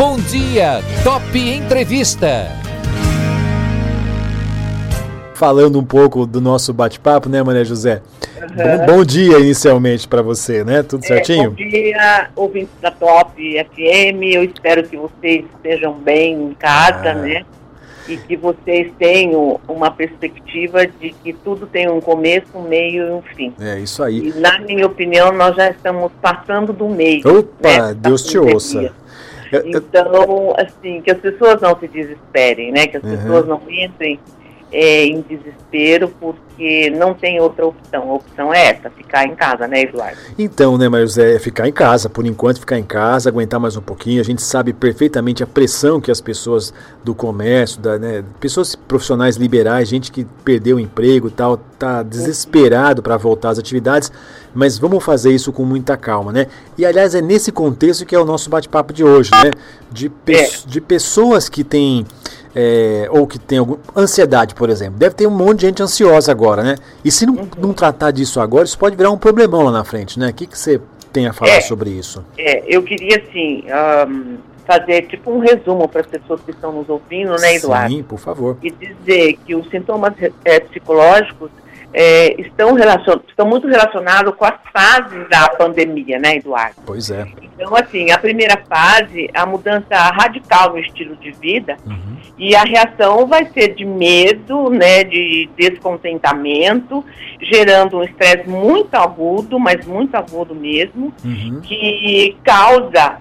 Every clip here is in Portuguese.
Bom dia, Top Entrevista. Falando um pouco do nosso bate-papo, né, Maria José? Uhum. Bom, bom, dia inicialmente para você, né? Tudo certinho? É, bom dia, ouvintes da Top FM. Eu espero que vocês estejam bem em casa, ah. né? E que vocês tenham uma perspectiva de que tudo tem um começo, um meio e um fim. É isso aí. E, na minha opinião, nós já estamos passando do meio. Opa, né, Deus te ouça. Então, assim, que as pessoas não se desesperem, né? Que as uhum. pessoas não entrem é, em desespero porque não tem outra opção. A opção é essa, ficar em casa, né, Eduardo? Então, né, mas é ficar em casa, por enquanto ficar em casa, aguentar mais um pouquinho. A gente sabe perfeitamente a pressão que as pessoas do comércio, da, né, pessoas profissionais liberais, gente que perdeu o emprego e tal, tá desesperado para voltar às atividades, mas vamos fazer isso com muita calma, né? E aliás, é nesse contexto que é o nosso bate-papo de hoje, né? De, pe é. de pessoas que têm é, ou que tem alguma ansiedade, por exemplo. Deve ter um monte de gente ansiosa agora, né? E se não, uhum. não tratar disso agora, isso pode virar um problemão lá na frente, né? O que, que você tem a falar é, sobre isso? É, eu queria, assim, um, fazer tipo um resumo para as pessoas que estão nos ouvindo, né, Eduardo? Sim, por favor. E dizer que os sintomas é, psicológicos é, estão, relacion... estão muito relacionados com as fases da pandemia, né, Eduardo? Pois é. Então, assim, a primeira fase, a mudança radical no estilo de vida, uhum. e a reação vai ser de medo, né, de descontentamento, gerando um estresse muito agudo, mas muito agudo mesmo, uhum. que causa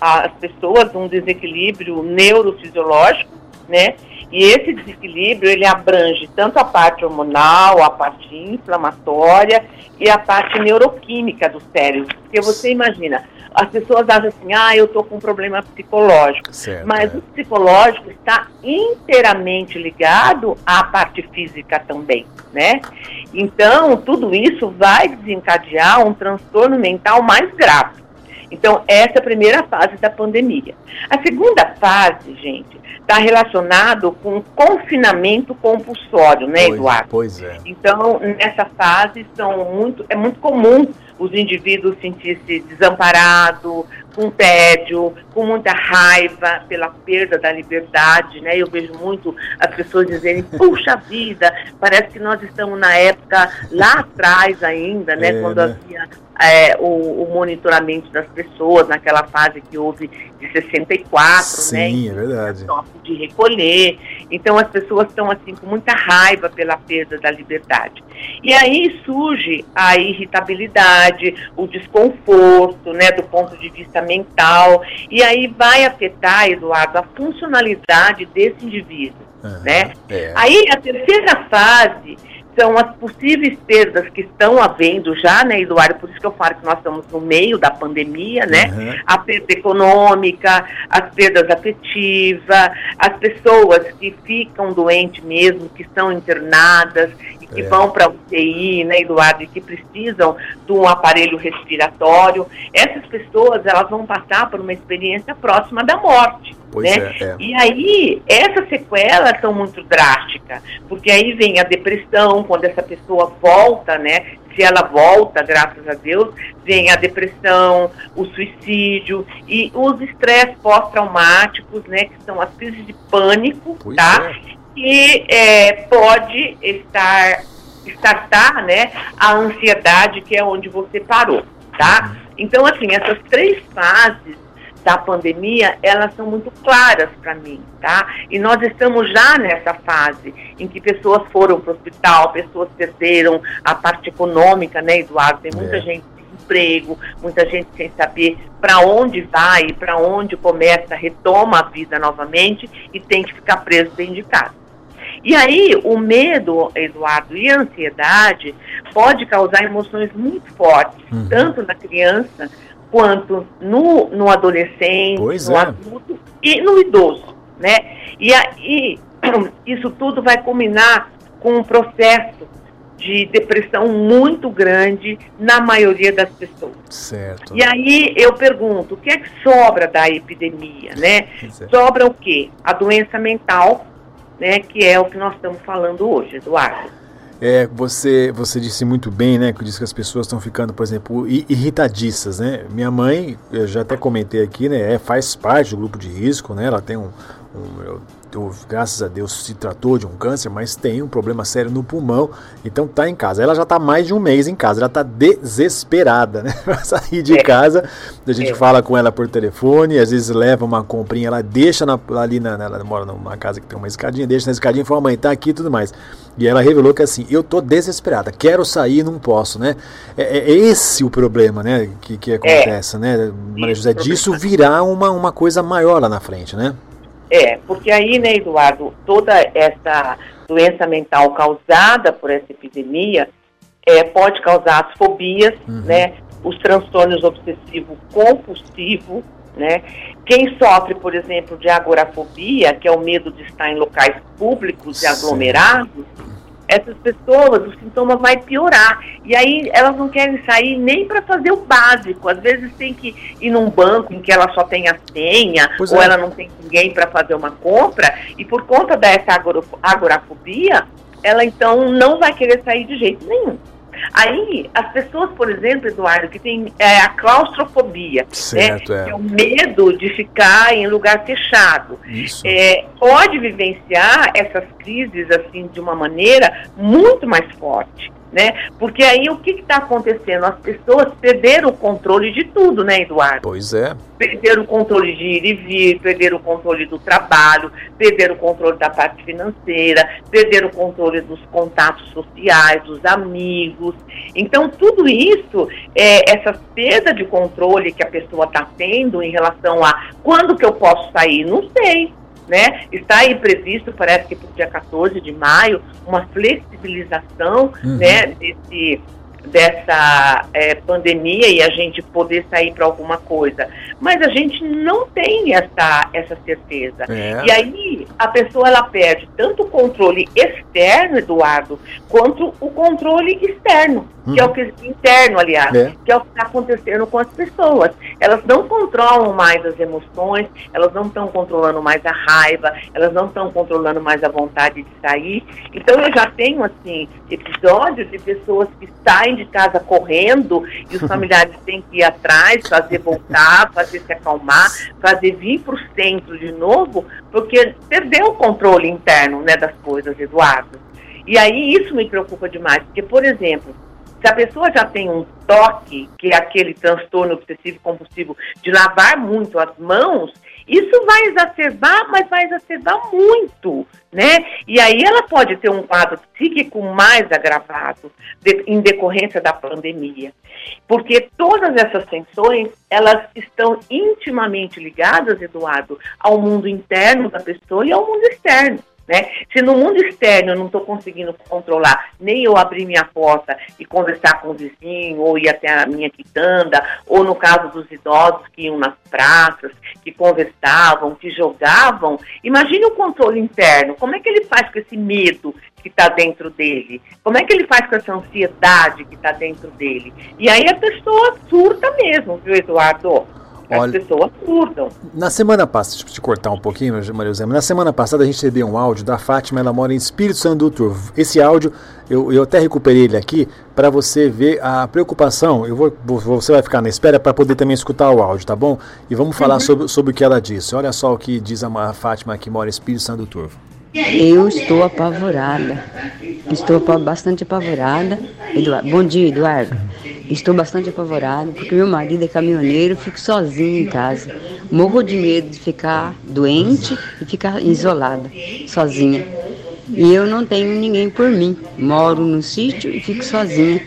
às pessoas um desequilíbrio neurofisiológico, né, e esse desequilíbrio, ele abrange tanto a parte hormonal, a parte inflamatória e a parte neuroquímica do cérebro. Porque você imagina, as pessoas acham assim, ah, eu estou com um problema psicológico. Certo, mas é. o psicológico está inteiramente ligado à parte física também, né? Então, tudo isso vai desencadear um transtorno mental mais grave. Então, essa é a primeira fase da pandemia. A segunda fase, gente, está relacionado com confinamento compulsório, né, pois, Eduardo? Pois é. Então, nessa fase, são muito, é muito comum os indivíduos sentir-se desamparados, com tédio, com muita raiva pela perda da liberdade, né? Eu vejo muito as pessoas dizerem, puxa vida, parece que nós estamos na época lá atrás ainda, né? É, quando né? havia é, o, o, monitoramento das pessoas, naquela fase que houve de 64, Sim, né? Sim, é verdade. De recolher. Então as pessoas estão assim com muita raiva pela perda da liberdade. E aí surge a irritabilidade, o desconforto, né, do ponto de vista mental, e aí vai afetar, Eduardo, a funcionalidade desse indivíduo, uhum, né? É. Aí a terceira fase são as possíveis perdas que estão havendo já, né, Eduardo? Por isso que eu falo que nós estamos no meio da pandemia, né? Uhum. A perda econômica, as perdas afetivas, as pessoas que ficam doentes mesmo, que estão internadas que é. vão para UTI, né, Eduardo, e que precisam de um aparelho respiratório. Essas pessoas, elas vão passar por uma experiência próxima da morte. Pois né? É, é. E aí, essas sequelas são muito drásticas, porque aí vem a depressão, quando essa pessoa volta, né? Se ela volta, graças a Deus, vem a depressão, o suicídio e os estresses pós-traumáticos, né? Que são as crises de pânico, pois tá? É. Que é, pode estar, estartar, né? A ansiedade, que é onde você parou, tá? Então, assim, essas três fases da pandemia, elas são muito claras para mim, tá? E nós estamos já nessa fase em que pessoas foram para o hospital, pessoas perderam a parte econômica, né, Eduardo? Tem muita é. gente sem emprego, muita gente sem saber para onde vai, para onde começa, retoma a vida novamente e tem que ficar preso dentro de casa. E aí, o medo, Eduardo, e a ansiedade pode causar emoções muito fortes, uhum. tanto na criança quanto no, no adolescente, pois no é. adulto e no idoso, né? E aí isso tudo vai culminar com um processo de depressão muito grande na maioria das pessoas. Certo. E aí eu pergunto, o que é que sobra da epidemia, né? É. Sobra o quê? A doença mental, né, que é o que nós estamos falando hoje, Eduardo. É, você, você disse muito bem, né? Que disse que as pessoas estão ficando, por exemplo, irritadiças, né? Minha mãe, eu já até comentei aqui, né? É, faz parte do grupo de risco, né? Ela tem um, um graças a Deus se tratou de um câncer, mas tem um problema sério no pulmão, então tá em casa. Ela já tá mais de um mês em casa, ela tá desesperada, né? Pra sair de é. casa. A gente é. fala com ela por telefone, às vezes leva uma comprinha, ela deixa na, ali na, ela mora numa casa que tem uma escadinha, deixa na escadinha e fala, mãe, tá aqui e tudo mais. E ela revelou que assim, eu tô desesperada, quero sair não posso, né? É, é, esse o problema, né? Que, que acontece, é. né? Maria José, disso virar uma, uma coisa maior lá na frente, né? É, porque aí, né, Eduardo, toda essa doença mental causada por essa epidemia é, pode causar as fobias, uhum. né, os transtornos obsessivo compulsivo, né? Quem sofre, por exemplo, de agorafobia, que é o medo de estar em locais públicos e aglomerados, essas pessoas, o sintoma vai piorar. E aí elas não querem sair nem para fazer o básico. Às vezes tem que ir num banco em que ela só tem a senha, pois ou é. ela não tem ninguém para fazer uma compra, e por conta dessa agorafobia, ela então não vai querer sair de jeito nenhum. Aí, as pessoas, por exemplo, Eduardo, que tem é, a claustrofobia, né, certo, né, é. é. o medo de ficar em lugar fechado, é, pode vivenciar essas crises assim de uma maneira muito mais forte né? Porque aí o que está acontecendo? As pessoas perderam o controle de tudo, né, Eduardo? Pois é. Perderam o controle de ir e vir, perderam o controle do trabalho, perderam o controle da parte financeira, perderam o controle dos contatos sociais, dos amigos. Então, tudo isso, é, essa perda de controle que a pessoa está tendo em relação a quando que eu posso sair, não sei né? Está aí previsto, parece que para o dia 14 de maio, uma flexibilização uhum. né, desse, dessa é, pandemia e a gente poder sair para alguma coisa. Mas a gente não tem essa, essa certeza. É. E aí a pessoa ela perde tanto o controle externo, Eduardo, quanto o controle externo, uhum. que é o que interno, aliás, é. que é o que está acontecendo com as pessoas. Elas não controlam mais as emoções, elas não estão controlando mais a raiva, elas não estão controlando mais a vontade de sair. Então eu já tenho assim episódios de pessoas que saem de casa correndo e os familiares têm que ir atrás, fazer voltar, fazer se acalmar, fazer vir para o centro de novo, porque perdeu o controle interno né, das coisas, Eduardo. E aí isso me preocupa demais, porque, por exemplo, se a pessoa já tem um toque, que é aquele transtorno obsessivo compulsivo de lavar muito as mãos, isso vai exacerbar, mas vai exacerbar muito, né? E aí ela pode ter um quadro psíquico mais agravado de, em decorrência da pandemia. Porque todas essas tensões, elas estão intimamente ligadas, Eduardo, ao mundo interno da pessoa e ao mundo externo. Né? Se no mundo externo eu não estou conseguindo controlar, nem eu abrir minha porta e conversar com o vizinho, ou ir até a minha quitanda, ou no caso dos idosos que iam nas praças, que conversavam, que jogavam, imagine o controle interno. Como é que ele faz com esse medo que está dentro dele? Como é que ele faz com essa ansiedade que está dentro dele? E aí a pessoa surta mesmo, viu, Eduardo? As Olha, pessoas curtam. Na semana passada, deixa eu te cortar um pouquinho, Maria José, na semana passada a gente recebeu um áudio da Fátima, ela mora em Espírito Santo do Turvo. Esse áudio, eu, eu até recuperei ele aqui para você ver a preocupação. Eu vou, você vai ficar na espera para poder também escutar o áudio, tá bom? E vamos falar uhum. sobre, sobre o que ela disse. Olha só o que diz a Fátima que mora em Espírito Santo do Turvo. Eu estou apavorada. Estou bastante apavorada. Eduardo, bom dia, Eduardo. Estou bastante apavorada porque meu marido é caminhoneiro, fico sozinha em casa. Morro de medo de ficar doente e ficar isolada, sozinha. E eu não tenho ninguém por mim. Moro no sítio e fico sozinha.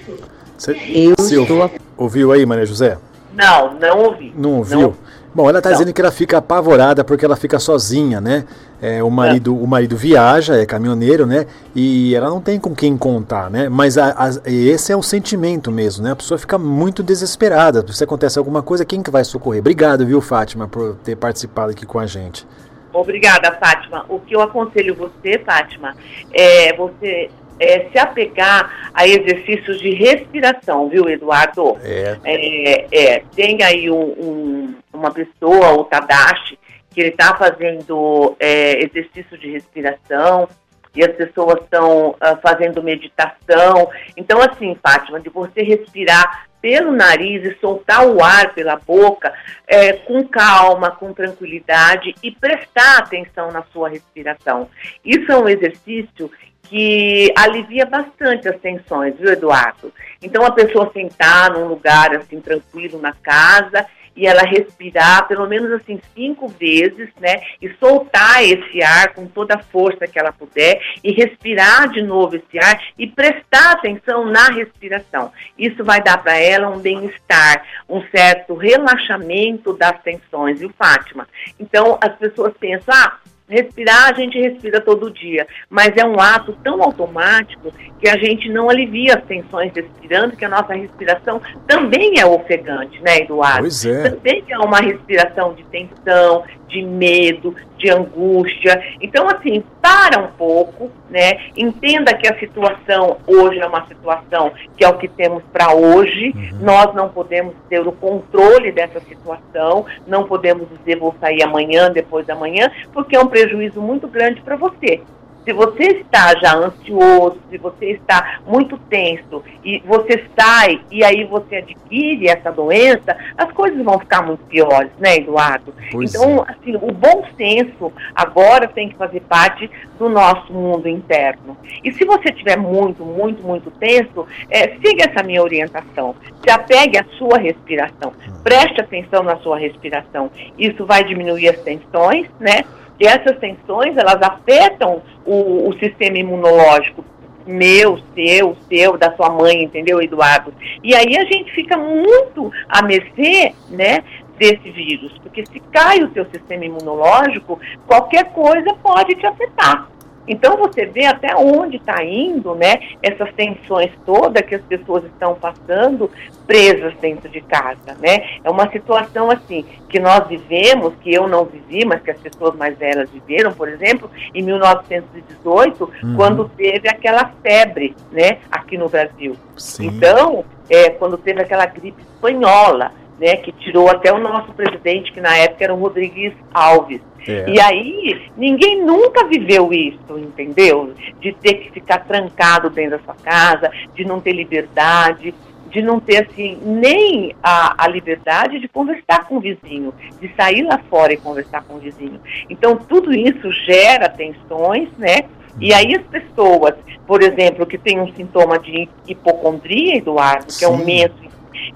Cê, eu estou. Ouviu aí, Maria José? Não, não ouvi. Não ouviu? Não. Bom, ela está dizendo que ela fica apavorada porque ela fica sozinha, né? É, o, marido, é. o marido viaja, é caminhoneiro, né? E ela não tem com quem contar, né? Mas a, a, esse é o sentimento mesmo, né? A pessoa fica muito desesperada. Se acontece alguma coisa, quem que vai socorrer? Obrigado, viu, Fátima, por ter participado aqui com a gente. Obrigada, Fátima. O que eu aconselho você, Fátima, é você é, se apegar a exercícios de respiração, viu, Eduardo? É. é, é tem aí um, um, uma pessoa, o Tadashi, que ele está fazendo é, exercício de respiração e as pessoas estão uh, fazendo meditação. Então, assim, Fátima, de você respirar pelo nariz e soltar o ar pela boca é, com calma, com tranquilidade e prestar atenção na sua respiração. Isso é um exercício que alivia bastante as tensões, viu, Eduardo? Então, a pessoa sentar num lugar assim tranquilo na casa e ela respirar pelo menos assim cinco vezes, né? E soltar esse ar com toda a força que ela puder e respirar de novo esse ar e prestar atenção na respiração. Isso vai dar para ela um bem-estar, um certo relaxamento das tensões, viu, Fátima? Então as pessoas pensam, ah, Respirar, a gente respira todo dia, mas é um ato tão automático que a gente não alivia as tensões respirando, que a nossa respiração também é ofegante, né, Eduardo? Pois é. Também é uma respiração de tensão, de medo, de angústia. Então, assim, para um pouco, né? Entenda que a situação hoje é uma situação que é o que temos para hoje. Uhum. Nós não podemos ter o controle dessa situação, não podemos dizer vou sair amanhã, depois da manhã, porque é um prejuízo muito grande para você. Se você está já ansioso, se você está muito tenso e você sai e aí você adquire essa doença, as coisas vão ficar muito piores, né, Eduardo? Pois então, é. assim, o bom senso agora tem que fazer parte do nosso mundo interno. E se você estiver muito, muito, muito tenso, é, siga essa minha orientação. Se apegue à sua respiração. Hum. Preste atenção na sua respiração. Isso vai diminuir as tensões, né? E essas tensões, elas afetam o, o sistema imunológico meu, seu, seu, da sua mãe, entendeu, Eduardo? E aí a gente fica muito a mercê, né, desse vírus, porque se cai o seu sistema imunológico, qualquer coisa pode te afetar. Então você vê até onde está indo, né? Essas tensões todas que as pessoas estão passando presas dentro de casa, né? É uma situação assim que nós vivemos, que eu não vivi, mas que as pessoas mais velhas viveram, por exemplo, em 1918, uhum. quando teve aquela febre, né? Aqui no Brasil. Sim. Então, é, quando teve aquela gripe espanhola, né? Que tirou até o nosso presidente, que na época era o Rodrigues Alves. É. E aí, ninguém nunca viveu isso, entendeu? De ter que ficar trancado dentro da sua casa, de não ter liberdade, de não ter, assim, nem a, a liberdade de conversar com o vizinho, de sair lá fora e conversar com o vizinho. Então, tudo isso gera tensões, né? E aí as pessoas, por exemplo, que tem um sintoma de hipocondria, Eduardo, que Sim. é um medo,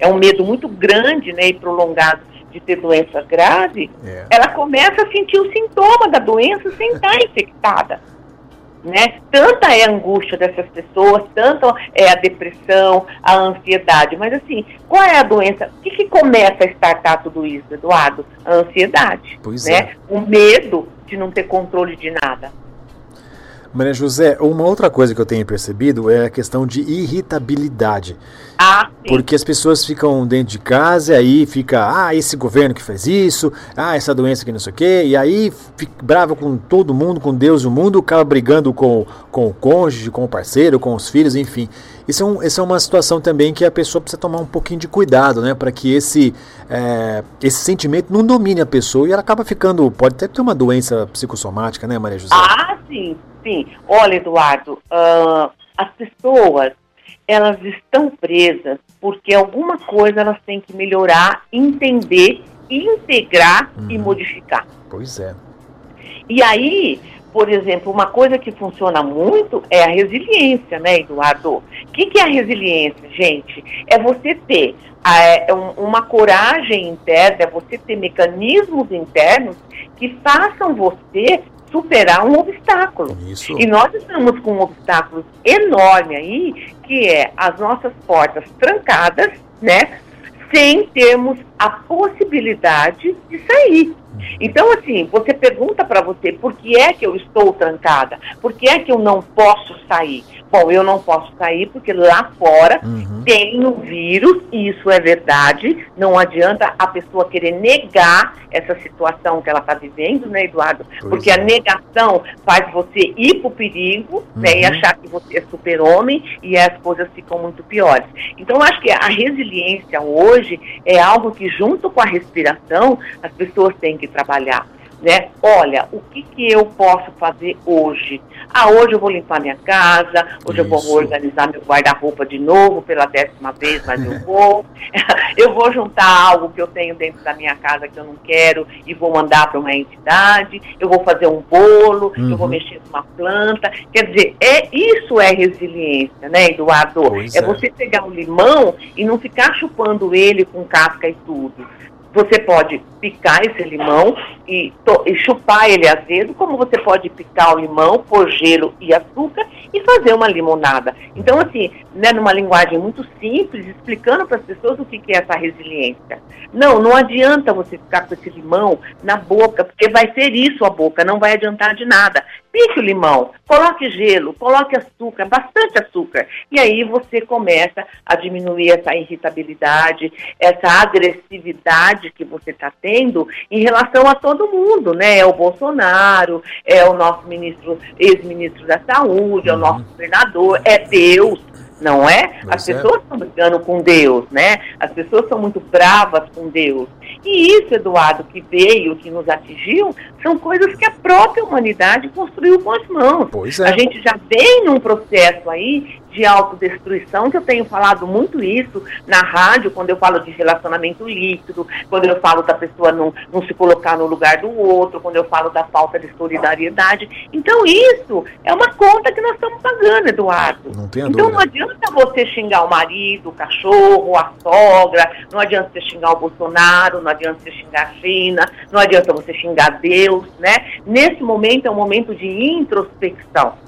é um medo muito grande, né, e prolongado de ter doença grave, é. ela começa a sentir o sintoma da doença sem estar infectada. Né? Tanta é a angústia dessas pessoas, tanto é a depressão, a ansiedade. Mas assim, qual é a doença? O que, que começa a estartar tudo isso, Eduardo? A ansiedade. Pois né? É. O medo de não ter controle de nada. Maria José, uma outra coisa que eu tenho percebido é a questão de irritabilidade. Ah, sim. Porque as pessoas ficam dentro de casa e aí fica, ah, esse governo que fez isso, ah, essa doença que não sei o quê, e aí fica bravo com todo mundo, com Deus e o mundo, acaba brigando com, com o cônjuge, com o parceiro, com os filhos, enfim. Isso é, um, isso é uma situação também que a pessoa precisa tomar um pouquinho de cuidado, né? Para que esse, é, esse sentimento não domine a pessoa e ela acaba ficando, pode até ter uma doença psicossomática, né, Maria José? Ah, sim, sim. Olha, Eduardo, uh, as pessoas, elas estão presas porque alguma coisa elas têm que melhorar, entender, integrar uhum. e modificar. Pois é. E aí, por exemplo, uma coisa que funciona muito é a resiliência, né, Eduardo? O que, que é a resiliência, gente? É você ter é, uma coragem interna, é você ter mecanismos internos que façam você superar um obstáculo. Isso. E nós estamos com um obstáculo enorme aí, que é as nossas portas trancadas, né? Sem termos a possibilidade de sair. Então, assim, você pergunta para você por que é que eu estou trancada, por que é que eu não posso sair. Bom, eu não posso sair porque lá fora uhum. tem o vírus, e isso é verdade. Não adianta a pessoa querer negar essa situação que ela está vivendo, né, Eduardo? Pois porque é. a negação faz você ir para o perigo uhum. né, e uhum. achar que você é super-homem e as coisas ficam muito piores. Então, acho que a resiliência hoje é algo que, junto com a respiração, as pessoas têm que trabalhar. Né? Olha, o que, que eu posso fazer hoje? Ah, hoje eu vou limpar minha casa, hoje Isso. eu vou organizar meu guarda-roupa de novo pela décima vez, mas eu vou. eu vou juntar algo que eu tenho dentro da minha casa que eu não quero e vou mandar para uma entidade. Eu vou fazer um bolo, uhum. eu vou uhum. mexer numa planta. Quer dizer, é isso é resiliência, né, Eduardo? Pois é, é você pegar o limão e não ficar chupando ele com casca e tudo. Você pode picar esse limão e, e, chupar ele azedo, como você pode picar o limão, pôr gelo e açúcar e fazer uma limonada. Então, assim, né, numa linguagem muito simples, explicando para as pessoas o que, que é essa resiliência. Não, não adianta você ficar com esse limão na boca, porque vai ser isso a boca, não vai adiantar de nada. Pique o limão, coloque gelo, coloque açúcar, bastante açúcar. E aí você começa a diminuir essa irritabilidade, essa agressividade que você está tendo em relação a todo mundo, né? É o Bolsonaro, é o nosso ministro, ex-ministro da Saúde, uhum. é o nosso governador, é Deus não é? As é. pessoas estão brigando com Deus, né? As pessoas são muito bravas com Deus. E isso, Eduardo, que veio, que nos atingiu, são coisas que a própria humanidade construiu com as mãos. Pois é. A gente já vem num processo aí de autodestruição, que eu tenho falado muito isso na rádio, quando eu falo de relacionamento líquido, quando eu falo da pessoa não, não se colocar no lugar do outro, quando eu falo da falta de solidariedade. Então, isso é uma conta que nós estamos pagando, Eduardo. Não tem então, não adianta você xingar o marido, o cachorro, a sogra, não adianta você xingar o Bolsonaro, não adianta você xingar a China, não adianta você xingar Deus, né? Nesse momento é um momento de introspecção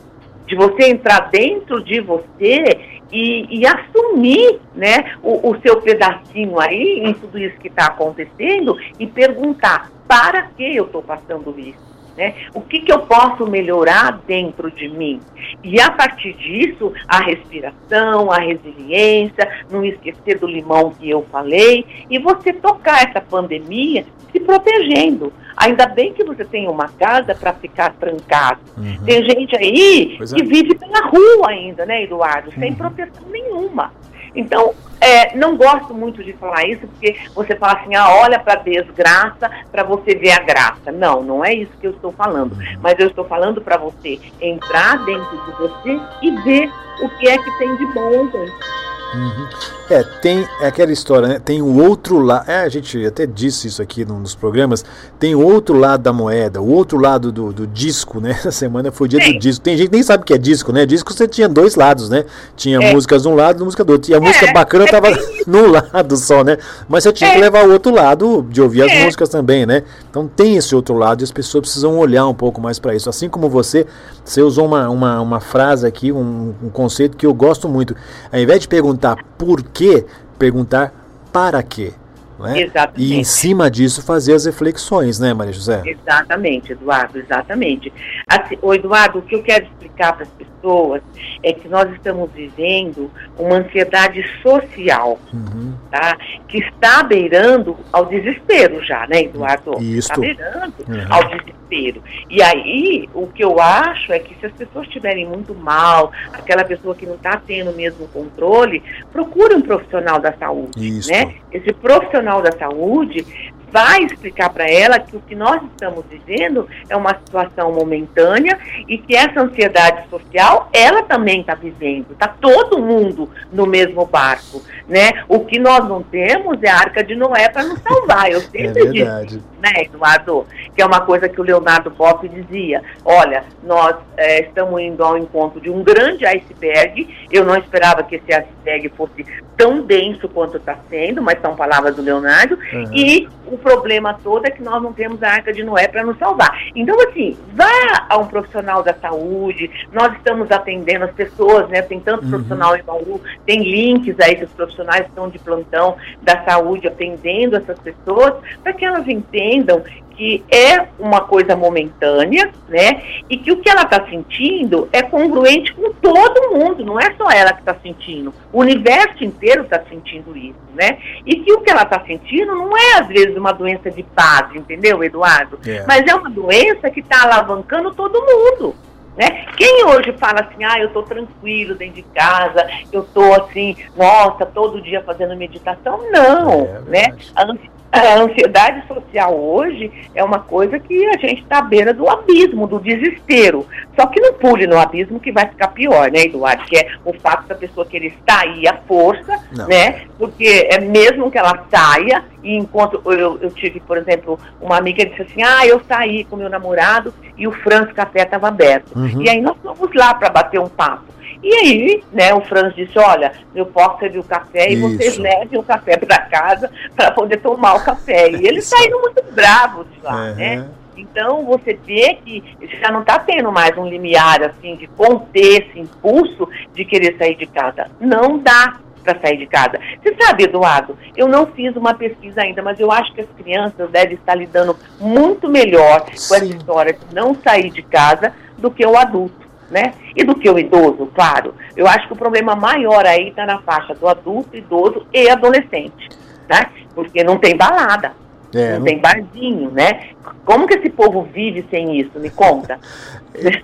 de você entrar dentro de você e, e assumir né, o, o, seu pedacinho aí em tudo isso que está acontecendo e perguntar para que eu estou passando isso. Né? O que, que eu posso melhorar dentro de mim? E a partir disso, a respiração, a resiliência, não esquecer do limão que eu falei, e você tocar essa pandemia se protegendo. Ainda bem que você tem uma casa para ficar trancado. Uhum. Tem gente aí pois que é. vive pela rua ainda, né, Eduardo? Sem uhum. proteção nenhuma. Então, é, não gosto muito de falar isso, porque você fala assim, ah, olha para a desgraça para você ver a graça. Não, não é isso que eu estou falando. Uhum. Mas eu estou falando para você entrar dentro de você e ver o que é que tem de bom, gente. Uhum. É, tem aquela história, né? Tem o outro lado. É, a gente até disse isso aqui num dos programas. Tem o outro lado da moeda, o outro lado do, do disco, né? Essa semana foi o dia Sim. do disco. Tem gente que nem sabe o que é disco, né? Disco você tinha dois lados, né? Tinha é. músicas de um lado e música do outro. E a é. música bacana é. tava num lado só, né? Mas você tinha que é. levar o outro lado de ouvir as é. músicas também, né? Então tem esse outro lado e as pessoas precisam olhar um pouco mais para isso. Assim como você, você usou uma, uma, uma frase aqui, um, um conceito que eu gosto muito. Ao invés de perguntar por quê, perguntar para quê. Né? Exatamente. E em cima disso fazer as reflexões, né, Maria José? Exatamente, Eduardo, exatamente. Assim, o Eduardo, o que eu quero explicar para as pessoas é que nós estamos vivendo uma ansiedade social, uhum. tá? Que está beirando ao desespero já, né, Eduardo? Isso. Está beirando uhum. ao desespero. E aí, o que eu acho é que se as pessoas estiverem muito mal, aquela pessoa que não está tendo o mesmo controle, procure um profissional da saúde, Isso. né? Esse profissional profissional da saúde vai explicar para ela que o que nós estamos vivendo é uma situação momentânea e que essa ansiedade social ela também está vivendo. Está todo mundo no mesmo barco, né? O que nós não temos é a arca de Noé para nos salvar. Eu sempre é disse, né, Eduardo? Que é uma coisa que o Leonardo Boff dizia. Olha, nós é, estamos indo ao encontro de um grande iceberg. Eu não esperava que esse iceberg fosse tão denso quanto está sendo, mas são palavras do Leonardo. Uhum. E o problema todo é que nós não temos a Arca de Noé para nos salvar. Então, assim, vá a um profissional da saúde, nós estamos atendendo as pessoas, né? Tem tanto uhum. profissional em Bauru, tem links aí que os profissionais estão de plantão da saúde atendendo essas pessoas, para que elas entendam que é uma coisa momentânea, né? E que o que ela está sentindo é congruente com todo mundo, não é só ela que está sentindo. O universo inteiro está sentindo isso, né? E que o que ela está sentindo não é, às vezes, uma doença de paz, entendeu, Eduardo? Yeah. É. Mas é uma doença que está alavancando todo mundo. Né? Quem hoje fala assim, ah, eu estou tranquilo dentro de casa, eu estou assim, nossa, todo dia fazendo meditação, não, é, né? A, a ansiedade social hoje é uma coisa que a gente está à beira do abismo, do desespero. Só que não pule no abismo que vai ficar pior, né, Eduardo? Que é o fato da pessoa querer sair à força, não. né? Porque é mesmo que ela saia, e enquanto eu, eu, tive, por exemplo, uma amiga que disse assim, ah, eu saí com meu namorado e o Franz Café estava aberto. Uhum. E aí nós fomos lá para bater um papo. E aí, né, o Franz disse, olha, eu posso servir o café Isso. e vocês levem o café para casa para poder tomar o café. E eles Isso. saíram muito bravos de lá, uhum. né? Então você vê que já não está tendo mais um limiar assim de conter esse impulso de querer sair de casa. Não dá para sair de casa. Você sabe, Eduardo, eu não fiz uma pesquisa ainda, mas eu acho que as crianças devem estar lidando muito melhor Sim. com essa história de não sair de casa do que o adulto né? E do que o idoso, claro. Eu acho que o problema maior aí está na faixa do adulto, idoso e adolescente, né? Porque não tem balada, é, não, não, tem barzinho, né? Como que esse povo vive sem isso? Me conta.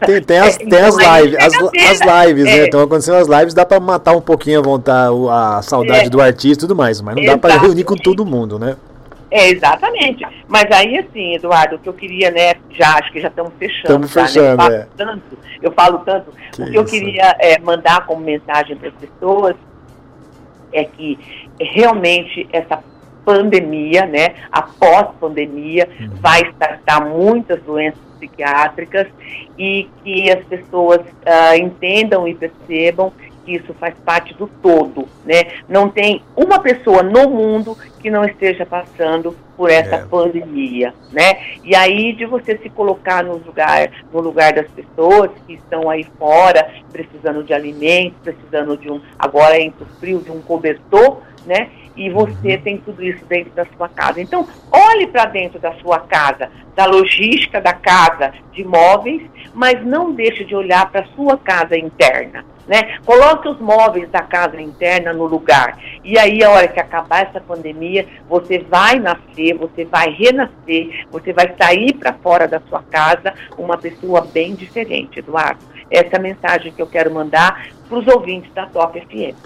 Tem, tem as, tem as lives, as, as, lives, né? é. né? Estão acontecendo as lives, dá para matar um pouquinho a vontade, a saudade é. do artista e tudo mais, mas não dá para reunir com todo mundo, né? É, exatamente. Mas aí, assim, Eduardo, o que eu queria, né, já acho que já estamos fechando. Estamos tá, fechando, né? eu, falo é. tanto, eu falo tanto, que o que isso. eu queria é, mandar como mensagem para as pessoas é que realmente essa pandemia, né, após pandemia, uhum. vai estartar muitas doenças psiquiátricas e que as pessoas uh, entendam e percebam que isso faz parte do todo, né? Não tem uma pessoa no mundo que não esteja passando por essa é. pandemia, né? E aí de você se colocar no lugar, no lugar das pessoas que estão aí fora, precisando de alimentos, precisando de um, agora é o frio, de um cobertor, né? E você uhum. tem tudo isso dentro da sua casa. Então, olhe para dentro da sua casa, da logística da casa de móveis, mas não deixe de olhar para a sua casa interna. Né? Coloque os móveis da casa interna no lugar. E aí, a hora que acabar essa pandemia, você vai nascer, você vai renascer, você vai sair para fora da sua casa uma pessoa bem diferente, Eduardo. Essa é a mensagem que eu quero mandar para os ouvintes da Top FM.